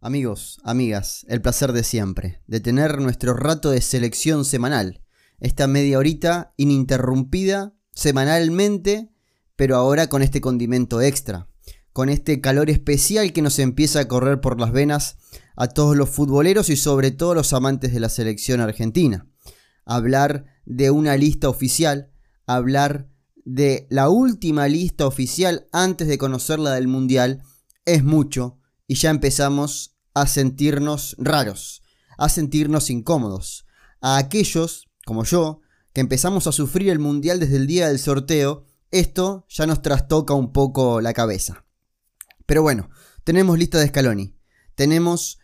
Amigos, amigas, el placer de siempre, de tener nuestro rato de selección semanal, esta media horita ininterrumpida semanalmente, pero ahora con este condimento extra, con este calor especial que nos empieza a correr por las venas a todos los futboleros y sobre todo los amantes de la selección argentina. Hablar de una lista oficial, hablar de la última lista oficial antes de conocer la del Mundial, es mucho y ya empezamos a sentirnos raros, a sentirnos incómodos. A aquellos, como yo, que empezamos a sufrir el mundial desde el día del sorteo, esto ya nos trastoca un poco la cabeza. Pero bueno, tenemos lista de Scaloni. Tenemos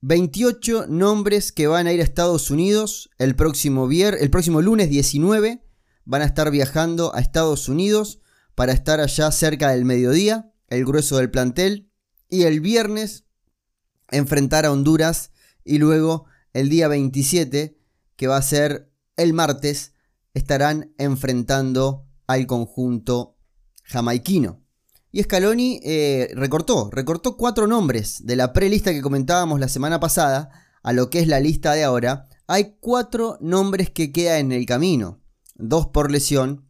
28 nombres que van a ir a Estados Unidos el próximo, el próximo lunes 19. Van a estar viajando a Estados Unidos para estar allá cerca del mediodía, el grueso del plantel. Y el viernes enfrentar a Honduras y luego el día 27, que va a ser el martes, estarán enfrentando al conjunto jamaiquino. Y Scaloni eh, recortó, recortó cuatro nombres de la prelista que comentábamos la semana pasada a lo que es la lista de ahora. Hay cuatro nombres que quedan en el camino, dos por lesión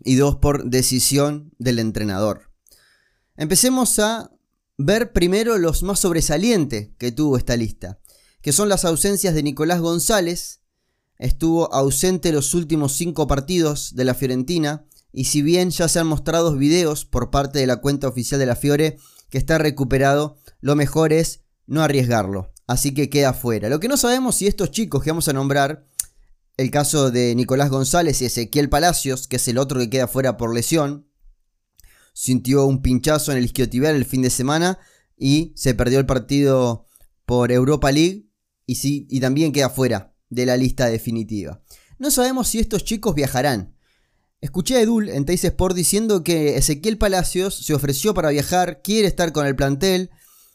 y dos por decisión del entrenador. Empecemos a ver primero los más sobresalientes que tuvo esta lista, que son las ausencias de Nicolás González, estuvo ausente los últimos cinco partidos de la Fiorentina, y si bien ya se han mostrado videos por parte de la cuenta oficial de la Fiore que está recuperado, lo mejor es no arriesgarlo, así que queda fuera. Lo que no sabemos si estos chicos que vamos a nombrar, el caso de Nicolás González y Ezequiel Palacios, que es el otro que queda fuera por lesión, sintió un pinchazo en el isquiotibial el fin de semana y se perdió el partido por Europa League y, sí, y también queda fuera de la lista definitiva. No sabemos si estos chicos viajarán. Escuché a Edul en Teis Sport diciendo que Ezequiel Palacios se ofreció para viajar, quiere estar con el plantel.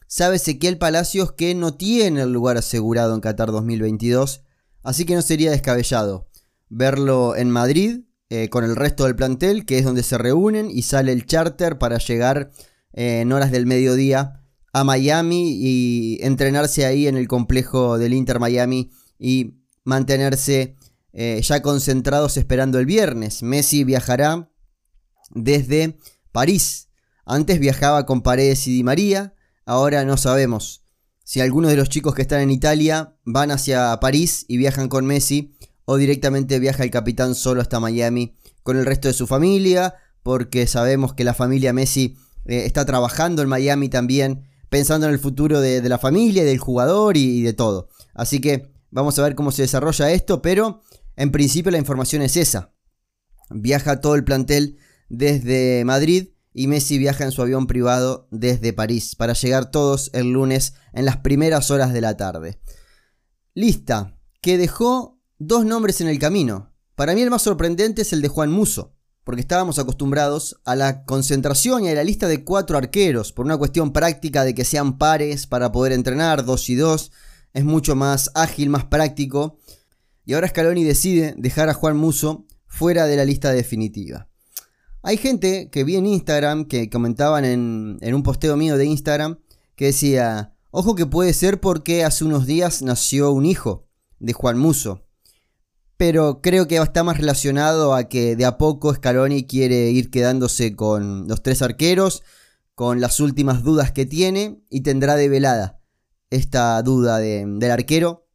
Sabe Ezequiel Palacios que no tiene el lugar asegurado en Qatar 2022, así que no sería descabellado verlo en Madrid eh, con el resto del plantel, que es donde se reúnen y sale el charter para llegar eh, en horas del mediodía a Miami y entrenarse ahí en el complejo del Inter Miami y mantenerse eh, ya concentrados esperando el viernes. Messi viajará desde París. Antes viajaba con Paredes y Di María, ahora no sabemos si algunos de los chicos que están en Italia van hacia París y viajan con Messi o directamente viaja el capitán solo hasta Miami con el resto de su familia, porque sabemos que la familia Messi eh, está trabajando en Miami también, pensando en el futuro de, la familia, del jugador y, de todo. Así que vamos a ver cómo se desarrolla esto, pero en principio la información es esa. Viaja todo el plantel desde Madrid y Messi viaja en su avión privado desde París para llegar todos el lunes en las primeras horas de la tarde. Lista que dejó dos nombres en el camino. Para mí el más sorprendente es el de Juan Muso, porque estábamos acostumbrados a la concentración y a la lista de cuatro arqueros, por una cuestión práctica de que sean pares para poder entrenar, dos y dos, es mucho más ágil, más práctico. Y ahora Scaloni decide dejar a Juan Muso fuera de la lista definitiva. Hay gente que vi en Instagram, que comentaban en, un posteo mío de Instagram, que decía, ojo que puede ser porque hace unos días nació un hijo de Juan Muso pero creo que está más relacionado a que de a poco Scaloni quiere ir quedándose con los tres arqueros, con las últimas dudas que tiene y tendrá develada esta duda del arquero,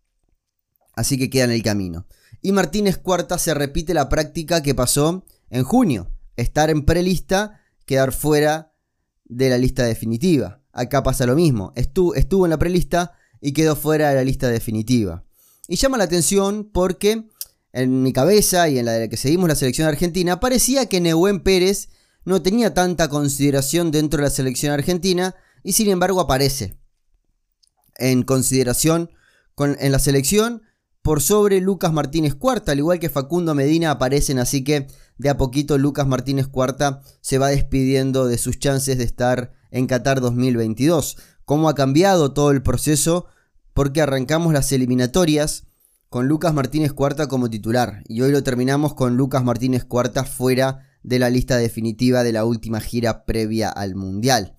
así que queda en el camino. Y Martínez Cuarta se repite la práctica que pasó en junio, estar en prelista, quedar fuera de la lista definitiva. Acá pasa lo mismo, estuvo, estuvo en la prelista y quedó fuera de la lista definitiva. Y llama la atención porque en mi cabeza y en la de la que seguimos la selección argentina, parecía que Nehuen Pérez no tenía tanta consideración dentro de la selección argentina y sin embargo aparece en consideración con, en la selección por sobre Lucas Martínez Cuarta, al igual que Facundo Medina aparecen, así que de a poquito Lucas Martínez Cuarta se va despidiendo de sus chances de estar en Qatar 2022. ¿Cómo ha cambiado todo el proceso? Porque arrancamos las eliminatorias con Lucas Martínez Cuarta como titular y hoy lo terminamos con Lucas Martínez Cuarta fuera de la lista definitiva de la última gira previa al Mundial.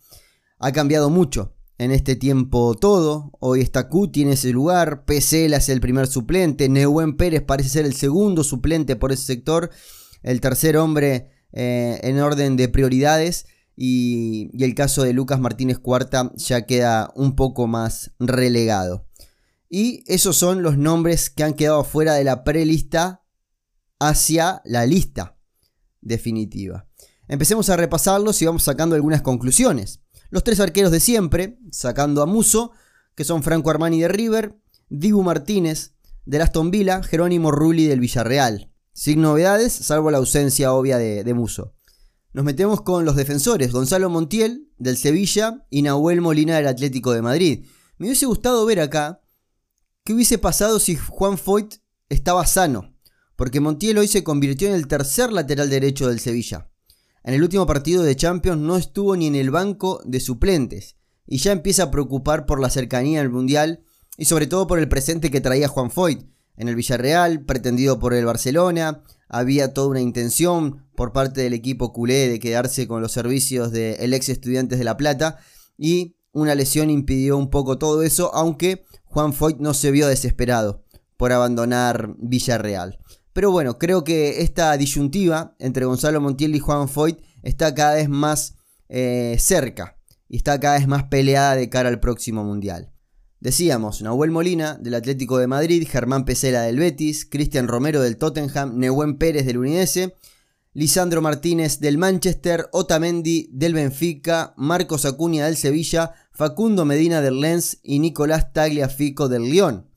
Ha cambiado mucho en este tiempo todo. Hoy está Cuti en ese lugar, Pesela es el primer suplente, Neuwen Pérez parece ser el segundo suplente por ese sector, el tercer hombre eh, en orden de prioridades. Y, y, el caso de Lucas Martínez Cuarta ya queda un poco más relegado. Y esos son los nombres que han quedado fuera de la prelista hacia la lista definitiva. Empecemos a repasarlos y vamos sacando algunas conclusiones. Los tres arqueros de siempre, sacando a Muso, que son Franco Armani de River, Dibu Martínez del Aston Villa, Jerónimo Rulli del Villarreal. Sin novedades, salvo la ausencia obvia de, de Muso. Nos metemos con los defensores, Gonzalo Montiel del Sevilla y Nahuel Molina del Atlético de Madrid. Me hubiese gustado ver acá qué hubiese pasado si Juan Foyt estaba sano, porque Montiel hoy se convirtió en el tercer lateral derecho del Sevilla. En el último partido de Champions no estuvo ni en el banco de suplentes y ya empieza a preocupar por la cercanía al Mundial y sobre todo por el presente que traía Juan Foyt en el Villarreal, pretendido por el Barcelona. Había toda una intención por parte del equipo culé de quedarse con los servicios del ex Estudiantes de La Plata y una lesión impidió un poco todo eso, aunque Juan Foyt no se vio desesperado por abandonar Villarreal. Pero bueno, creo que esta disyuntiva entre Gonzalo Montiel y Juan Foyt está cada vez más eh, cerca y está cada vez más peleada de cara al próximo Mundial. Decíamos, Nahuel Molina del Atlético de Madrid, Germán Pesela del Betis, Cristian Romero del Tottenham, Nehuen Pérez del Udinese, Lisandro Martínez del Manchester, Otamendi del Benfica, Marcos Acuña del Sevilla, Facundo Medina del Lens y Nicolás Tagliafico del Lyon.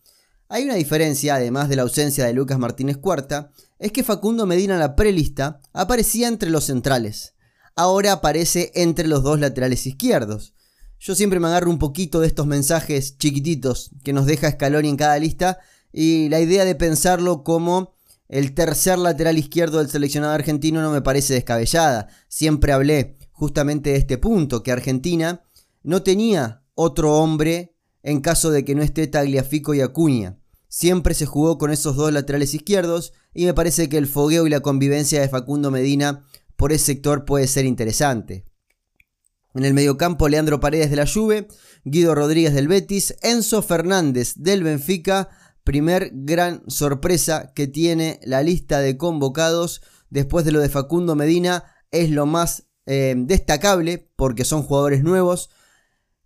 Hay una diferencia, además de la ausencia de Lucas Martínez Cuarta, es que Facundo Medina en la prelista aparecía entre los centrales. Ahora aparece entre los dos laterales izquierdos. Yo siempre me agarro un poquito de estos mensajes chiquititos que nos deja Scaloni en cada lista y la idea de pensarlo como el tercer lateral izquierdo del seleccionado argentino no me parece descabellada. Siempre hablé justamente de este punto, que Argentina no tenía otro hombre en caso de que no esté Tagliafico y Acuña. Siempre se jugó con esos dos laterales izquierdos y me parece que el fogueo y la convivencia de Facundo Medina por ese sector puede ser interesante. En el mediocampo Leandro Paredes de la Juve, Guido Rodríguez del Betis, Enzo Fernández del Benfica, primer gran sorpresa que tiene la lista de convocados después de lo de Facundo Medina, es lo más eh, destacable porque son jugadores nuevos.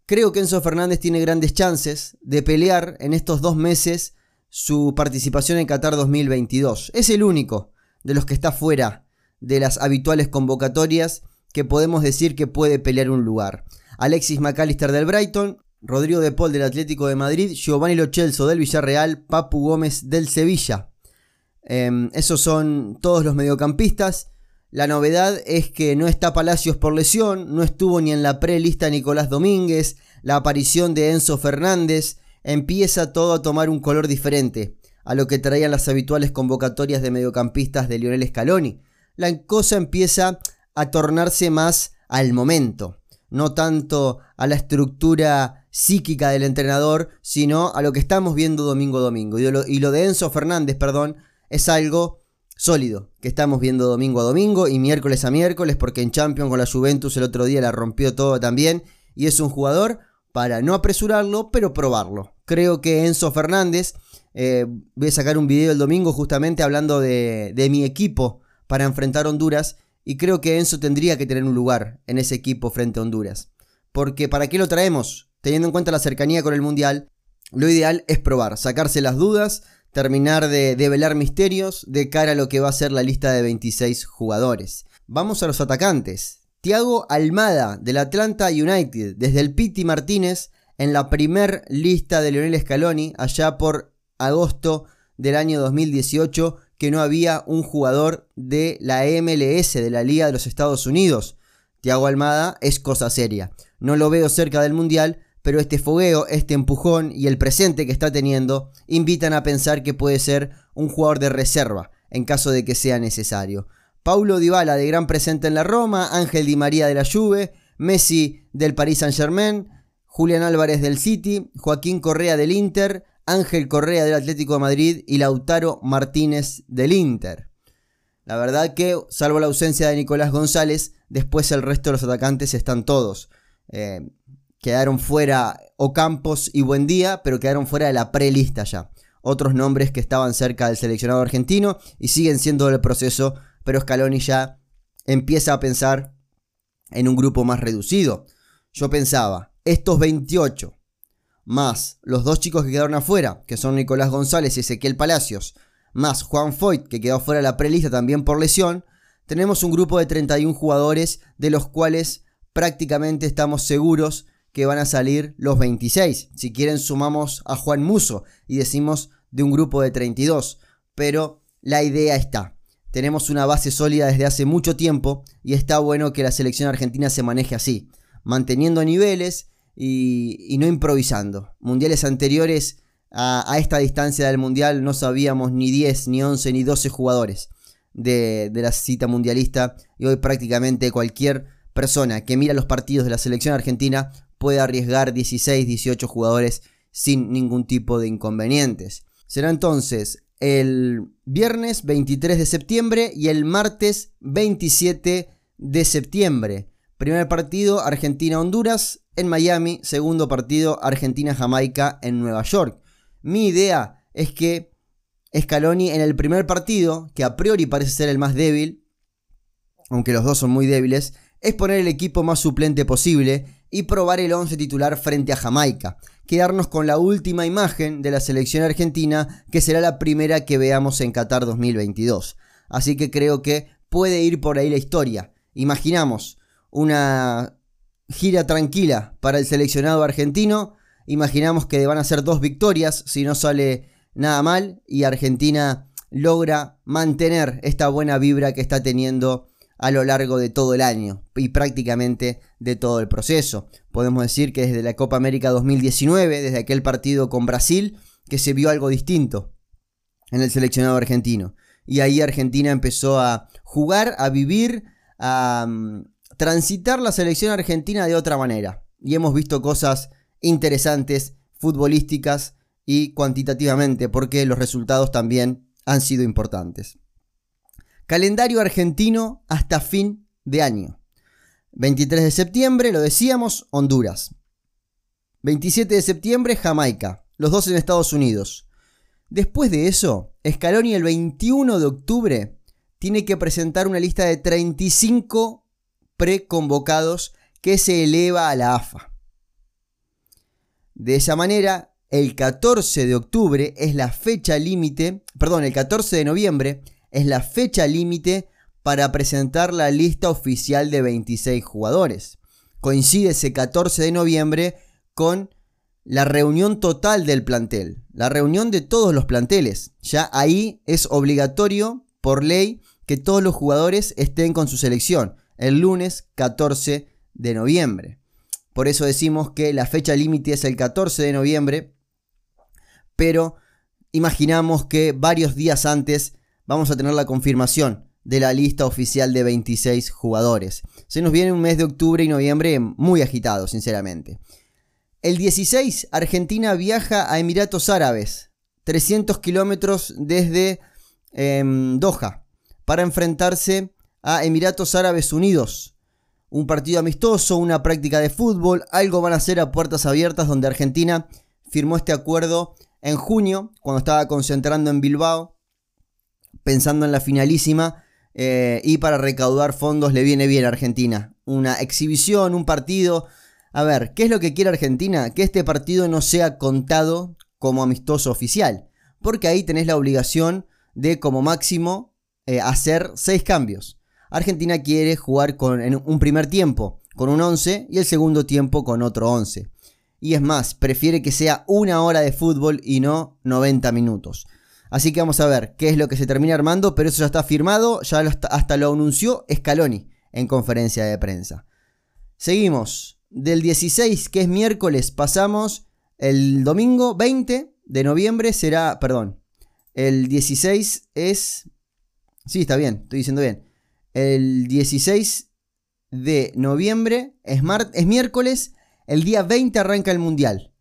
Creo que Enzo Fernández tiene grandes chances de pelear en estos dos meses su participación en Qatar 2022. Es el único de los que está fuera de las habituales convocatorias que podemos decir que puede pelear un lugar. Alexis McAllister del Brighton, Rodrigo de Paul del Atlético de Madrid, Giovanni Lochelso del Villarreal, Papu Gómez del Sevilla. Em, esos son todos los mediocampistas. La novedad es que no está Palacios por lesión, no estuvo ni en la prelista Nicolás Domínguez, la aparición de Enzo Fernández, empieza todo a tomar un color diferente a lo que traían las habituales convocatorias de mediocampistas de Lionel Scaloni. La cosa empieza a tornarse más al momento, no tanto a la estructura psíquica del entrenador, sino a lo que estamos viendo domingo a domingo. Y lo, de Enzo Fernández, perdón, es algo sólido que estamos viendo domingo a domingo y miércoles a miércoles, porque en Champions con la Juventus el otro día la rompió todo también. Y es un jugador para no apresurarlo, pero probarlo. Creo que Enzo Fernández, eh, voy a sacar un video el domingo justamente hablando de, de mi equipo para enfrentar Honduras y creo que Enzo tendría que tener un lugar en ese equipo frente a Honduras. Porque ¿para qué lo traemos? Teniendo en cuenta la cercanía con el Mundial, lo ideal es probar, sacarse las dudas, terminar de develar misterios de cara a lo que va a ser la lista de 26 jugadores. Vamos a los atacantes. Thiago Almada del Atlanta United, desde el Piti Martínez en la primer lista de Lionel Scaloni allá por agosto del año 2018 que no había un jugador de la MLS, de la Liga de los Estados Unidos. Thiago Almada es cosa seria. No lo veo cerca del Mundial, pero este fogueo, este empujón y el presente que está teniendo invitan a pensar que puede ser un jugador de reserva en caso de que sea necesario. Paulo Dybala de gran presente en la Roma, Ángel Di María de la Juve, Messi del Paris Saint-Germain, Julián Álvarez del City, Joaquín Correa del Inter, Ángel Correa del Atlético de Madrid y Lautaro Martínez del Inter. La verdad que, salvo la ausencia de Nicolás González, después el resto de los atacantes están todos. Eh, quedaron fuera Ocampos y Buendía, pero quedaron fuera de la prelista ya. Otros nombres que estaban cerca del seleccionado argentino y siguen siendo del proceso, pero Scaloni ya empieza a pensar en un grupo más reducido. Yo pensaba, estos 28, más los dos chicos que quedaron afuera, que son Nicolás González y Ezequiel Palacios, más Juan Foyt, que quedó fuera de la prelista también por lesión, tenemos un grupo de 31 jugadores, de los cuales prácticamente estamos seguros que van a salir los 26. Si quieren sumamos a Juan Muso y decimos de un grupo de 32. Pero la idea está. Tenemos una base sólida desde hace mucho tiempo y está bueno que la selección argentina se maneje así, manteniendo niveles y, no improvisando. Mundiales anteriores a, esta distancia del mundial no sabíamos ni 10, ni 11, ni 12 jugadores de, de la cita mundialista y hoy prácticamente cualquier persona que mira los partidos de la selección argentina puede arriesgar 16, 18 jugadores sin ningún tipo de inconvenientes. Será entonces el viernes 23 de septiembre y el martes 27 de septiembre. Primer partido Argentina-Honduras en Miami, segundo partido Argentina-Jamaica en Nueva York. Mi idea es que Scaloni en el primer partido, que a priori parece ser el más débil, aunque los dos son muy débiles, es poner el equipo más suplente posible y probar el 11 titular frente a Jamaica. Quedarnos con la última imagen de la selección argentina, que será la primera que veamos en Qatar 2022. Así que creo que puede ir por ahí la historia. Imaginamos una gira tranquila para el seleccionado argentino. Imaginamos que van a ser dos victorias si no sale nada mal y Argentina logra mantener esta buena vibra que está teniendo a lo largo de todo el año y prácticamente de todo el proceso. Podemos decir que desde la Copa América 2019, desde aquel partido con Brasil, que se vio algo distinto en el seleccionado argentino. Y ahí Argentina empezó a jugar, a vivir, a mm, transitar la selección argentina de otra manera. Y hemos visto cosas interesantes, futbolísticas y cuantitativamente, porque los resultados también han sido importantes. Calendario argentino hasta fin de año. 23 de septiembre, lo decíamos, Honduras. 27 de septiembre, Jamaica. Los dos en Estados Unidos. Después de eso, Scaloni el 21 de octubre tiene que presentar una lista de 35 preconvocados que se eleva a la AFA. De esa manera, el 14 de octubre es la fecha límite, perdón, el 14 de noviembre es la fecha límite para presentar la lista oficial de 26 jugadores. Coincide ese 14 de noviembre con la reunión total del plantel, la reunión de todos los planteles. Ya ahí es obligatorio por ley que todos los jugadores estén con su selección el lunes 14 de noviembre. Por eso decimos que la fecha límite es el 14 de noviembre, pero imaginamos que varios días antes vamos a tener la confirmación de la lista oficial de 26 jugadores. Se nos viene un mes de octubre y noviembre muy agitado, sinceramente. El 16, Argentina viaja a Emiratos Árabes, 300 kilómetros desde em, Doha, para enfrentarse a Emiratos Árabes Unidos. Un partido amistoso, una práctica de fútbol, algo van a hacer a puertas abiertas donde Argentina firmó este acuerdo en junio, cuando estaba concentrando en Bilbao pensando en la finalísima. Eh, y para recaudar fondos le viene bien a Argentina. Una exhibición, un partido. A ver, ¿qué es lo que quiere Argentina? Que este partido no sea contado como amistoso oficial. Porque ahí tenés la obligación de como máximo eh, hacer 6 cambios. Argentina quiere jugar con, en un primer tiempo con un 11 y el segundo tiempo con otro 11. Y es más, prefiere que sea una hora de fútbol y no 90 minutos. Así que vamos a ver qué es lo que se termina armando, pero eso ya está firmado, ya hasta lo anunció Scaloni en conferencia de prensa. Seguimos. Del 16, que es miércoles, pasamos el domingo 20 de noviembre será, perdón, el 16 es... Sí, está bien, estoy diciendo bien. El 16 de noviembre es, es miércoles, el día 20 arranca el Mundial,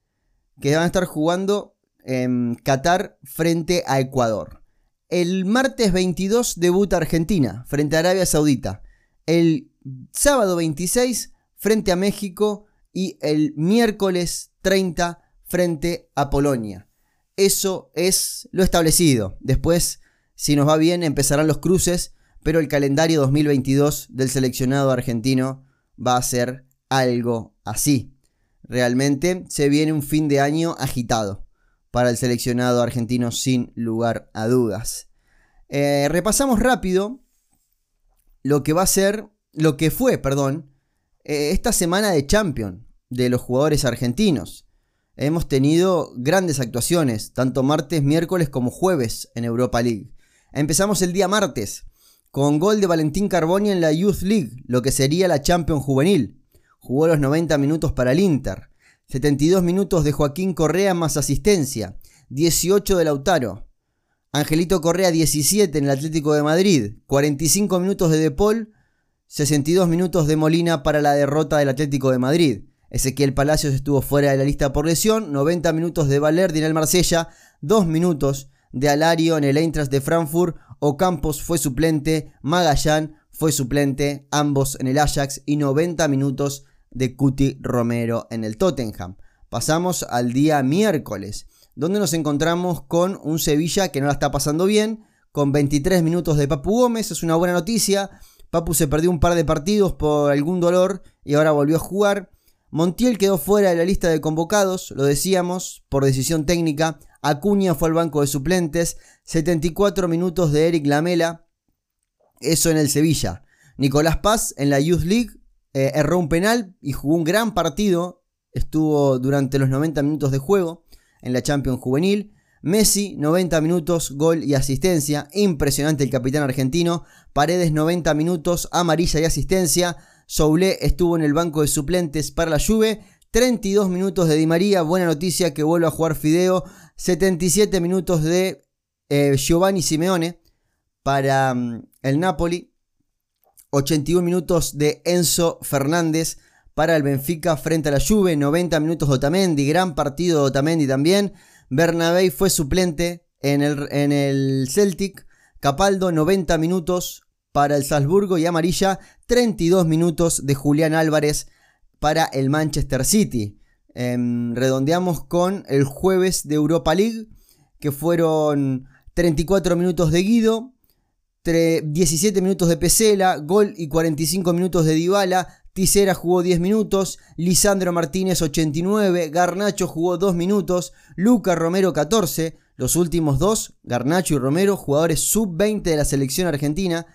que van a estar jugando en Qatar frente a Ecuador. El martes 22 debuta Argentina frente a Arabia Saudita. El sábado 26 frente a México y el miércoles 30 frente a Polonia. Eso es lo establecido. Después, si nos va bien, empezarán los cruces, pero el calendario 2022 del seleccionado argentino va a ser algo así. Realmente se viene un fin de año agitado para el seleccionado argentino sin lugar a dudas. Eh, repasamos rápido lo que va a ser, lo que fue, perdón, eh, esta semana de Champion de los jugadores argentinos. Hemos tenido grandes actuaciones, tanto martes, miércoles como jueves en Europa League. Empezamos el día martes con gol de Valentín Carboni en la Youth League, lo que sería la Champion juvenil. Jugó los 90 minutos para el Inter. 72 minutos de Joaquín Correa más asistencia. 18 de Lautaro. Angelito Correa 17 en el Atlético de Madrid. 45 minutos de De Paul. 62 minutos de Molina para la derrota del Atlético de Madrid. Ezequiel Palacios estuvo fuera de la lista por lesión. 90 minutos de Valerdi en el Marsella. 2 minutos de Alario en el Eintracht de Frankfurt. Ocampos fue suplente. Magallán fue suplente. Ambos en el Ajax. Y 90 minutos de Cuti Romero en el Tottenham. Pasamos al día miércoles, donde nos encontramos con un Sevilla que no la está pasando bien, con 23 minutos de Papu Gómez, es una buena noticia. Papu se perdió un par de partidos por algún dolor y ahora volvió a jugar. Montiel quedó fuera de la lista de convocados, lo decíamos, por decisión técnica. Acuña fue al banco de suplentes. 74 minutos de Eric Lamela. Eso en el Sevilla. Nicolás Paz en la Youth League eh, erró un penal y jugó un gran partido. Estuvo durante los 90 minutos de juego en la Champions Juvenil. Messi, 90 minutos, gol y asistencia. Impresionante el capitán argentino. Paredes, 90 minutos, amarilla y asistencia. Soule estuvo en el banco de suplentes para la Juve. 32 minutos de Di María. Buena noticia que vuelve a jugar Fideo. 77 minutos de eh, Giovanni Simeone para mm, el Napoli. 81 minutos de Enzo Fernández para el Benfica frente a la Juve, 90 minutos de Otamendi, gran partido de Otamendi también. Bernabé fue suplente en el, en el Celtic. Capaldo, 90 minutos para el Salzburgo y amarilla, 32 minutos de Julián Álvarez para el Manchester City. Em, redondeamos con el jueves de Europa League, que fueron 34 minutos de Guido, 17 minutos de Pesela, gol y 45 minutos de Dybala, Tisera jugó 10 minutos, Lisandro Martínez 89, Garnacho jugó 2 minutos, Luca Romero 14, los últimos dos, Garnacho y Romero, jugadores sub-20 de la selección argentina,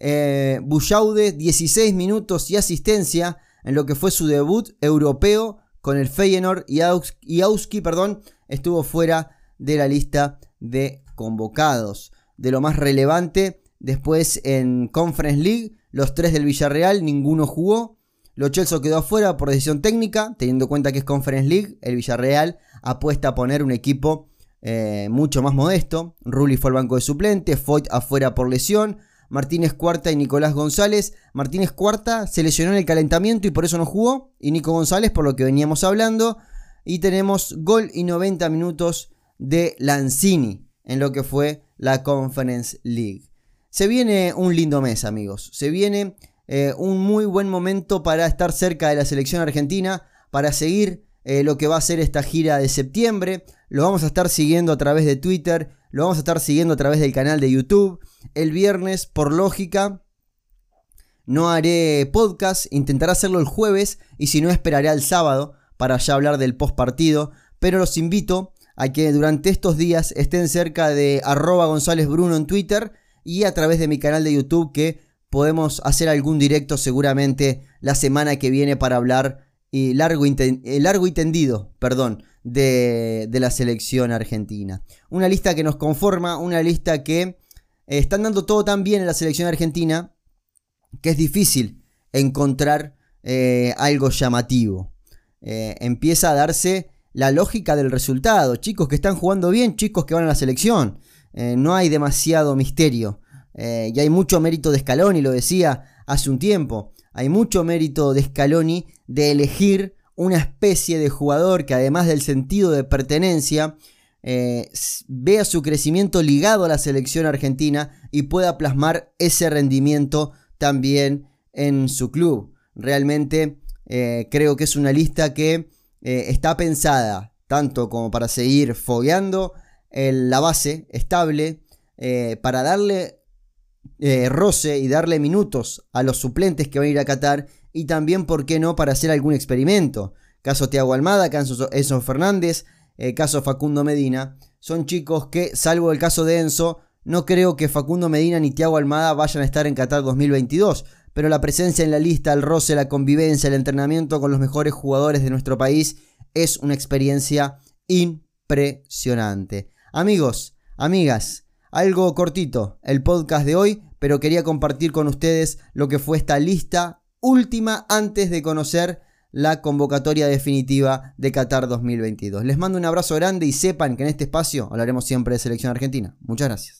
eh, 16 minutos y asistencia en lo que fue su debut europeo con el Feyenoord y, Auski, perdón, estuvo fuera de la lista de convocados. De lo más relevante, Después en Conference League, los tres del Villarreal, ninguno jugó. Lo Chelsea quedó afuera por decisión técnica, teniendo en cuenta que es Conference League. El Villarreal apuesta a poner un equipo eh, mucho más modesto. Rulli fue al banco de suplente, Foyt afuera por lesión. Martínez Cuarta y Nicolás González. Martínez Cuarta se lesionó en el calentamiento y por eso no jugó. Y Nico González por lo que veníamos hablando. Y tenemos gol y 90 minutos de Lanzini en lo que fue la Conference League. Se viene un lindo mes, amigos. Se viene eh, un muy buen momento para estar cerca de la selección argentina, para seguir eh, lo que va a ser esta gira de septiembre. Lo vamos a estar siguiendo a través de Twitter, lo vamos a estar siguiendo a través del canal de YouTube. El viernes, por lógica, no haré podcast, intentaré hacerlo el jueves y si no esperaré al sábado para ya hablar del post partido. Pero los invito a que durante estos días estén cerca de arroba González Bruno en Twitter y a través de mi canal de YouTube que podemos hacer algún directo seguramente la semana que viene para hablar y largo, eh, largo y tendido, perdón, de, la selección argentina. Una lista que nos conforma, una lista que eh, están dando todo tan bien en la selección argentina que es difícil encontrar eh, algo llamativo. empieza a darse la lógica del resultado. Chicos que están jugando bien, chicos que van a la selección. Eh, no hay demasiado misterio. Eh, y hay mucho mérito de Scaloni, lo decía hace un tiempo. Hay mucho mérito de Scaloni de elegir una especie de jugador que además del sentido de pertenencia, eh, vea su crecimiento ligado a la selección argentina y pueda plasmar ese rendimiento también en su club. Realmente Eh, creo que es una lista que eh, está pensada tanto como para seguir fogueando la base estable, para darle roce y darle minutos a los suplentes que van a ir a Qatar y también, ¿por qué no?, para hacer algún experimento. Caso Tiago Almada, caso Enzo Fernández, caso Facundo Medina. Son chicos que, salvo el caso de Enzo, no creo que Facundo Medina ni Tiago Almada vayan a estar en Qatar 2022, pero la presencia en la lista, el roce, la convivencia, el entrenamiento con los mejores jugadores de nuestro país es una experiencia impresionante. Amigos, amigas, algo cortito el podcast de hoy, pero quería compartir con ustedes lo que fue esta lista última antes de conocer la convocatoria definitiva de Qatar 2022. Les mando un abrazo grande y sepan que en este espacio hablaremos siempre de selección argentina. Muchas gracias.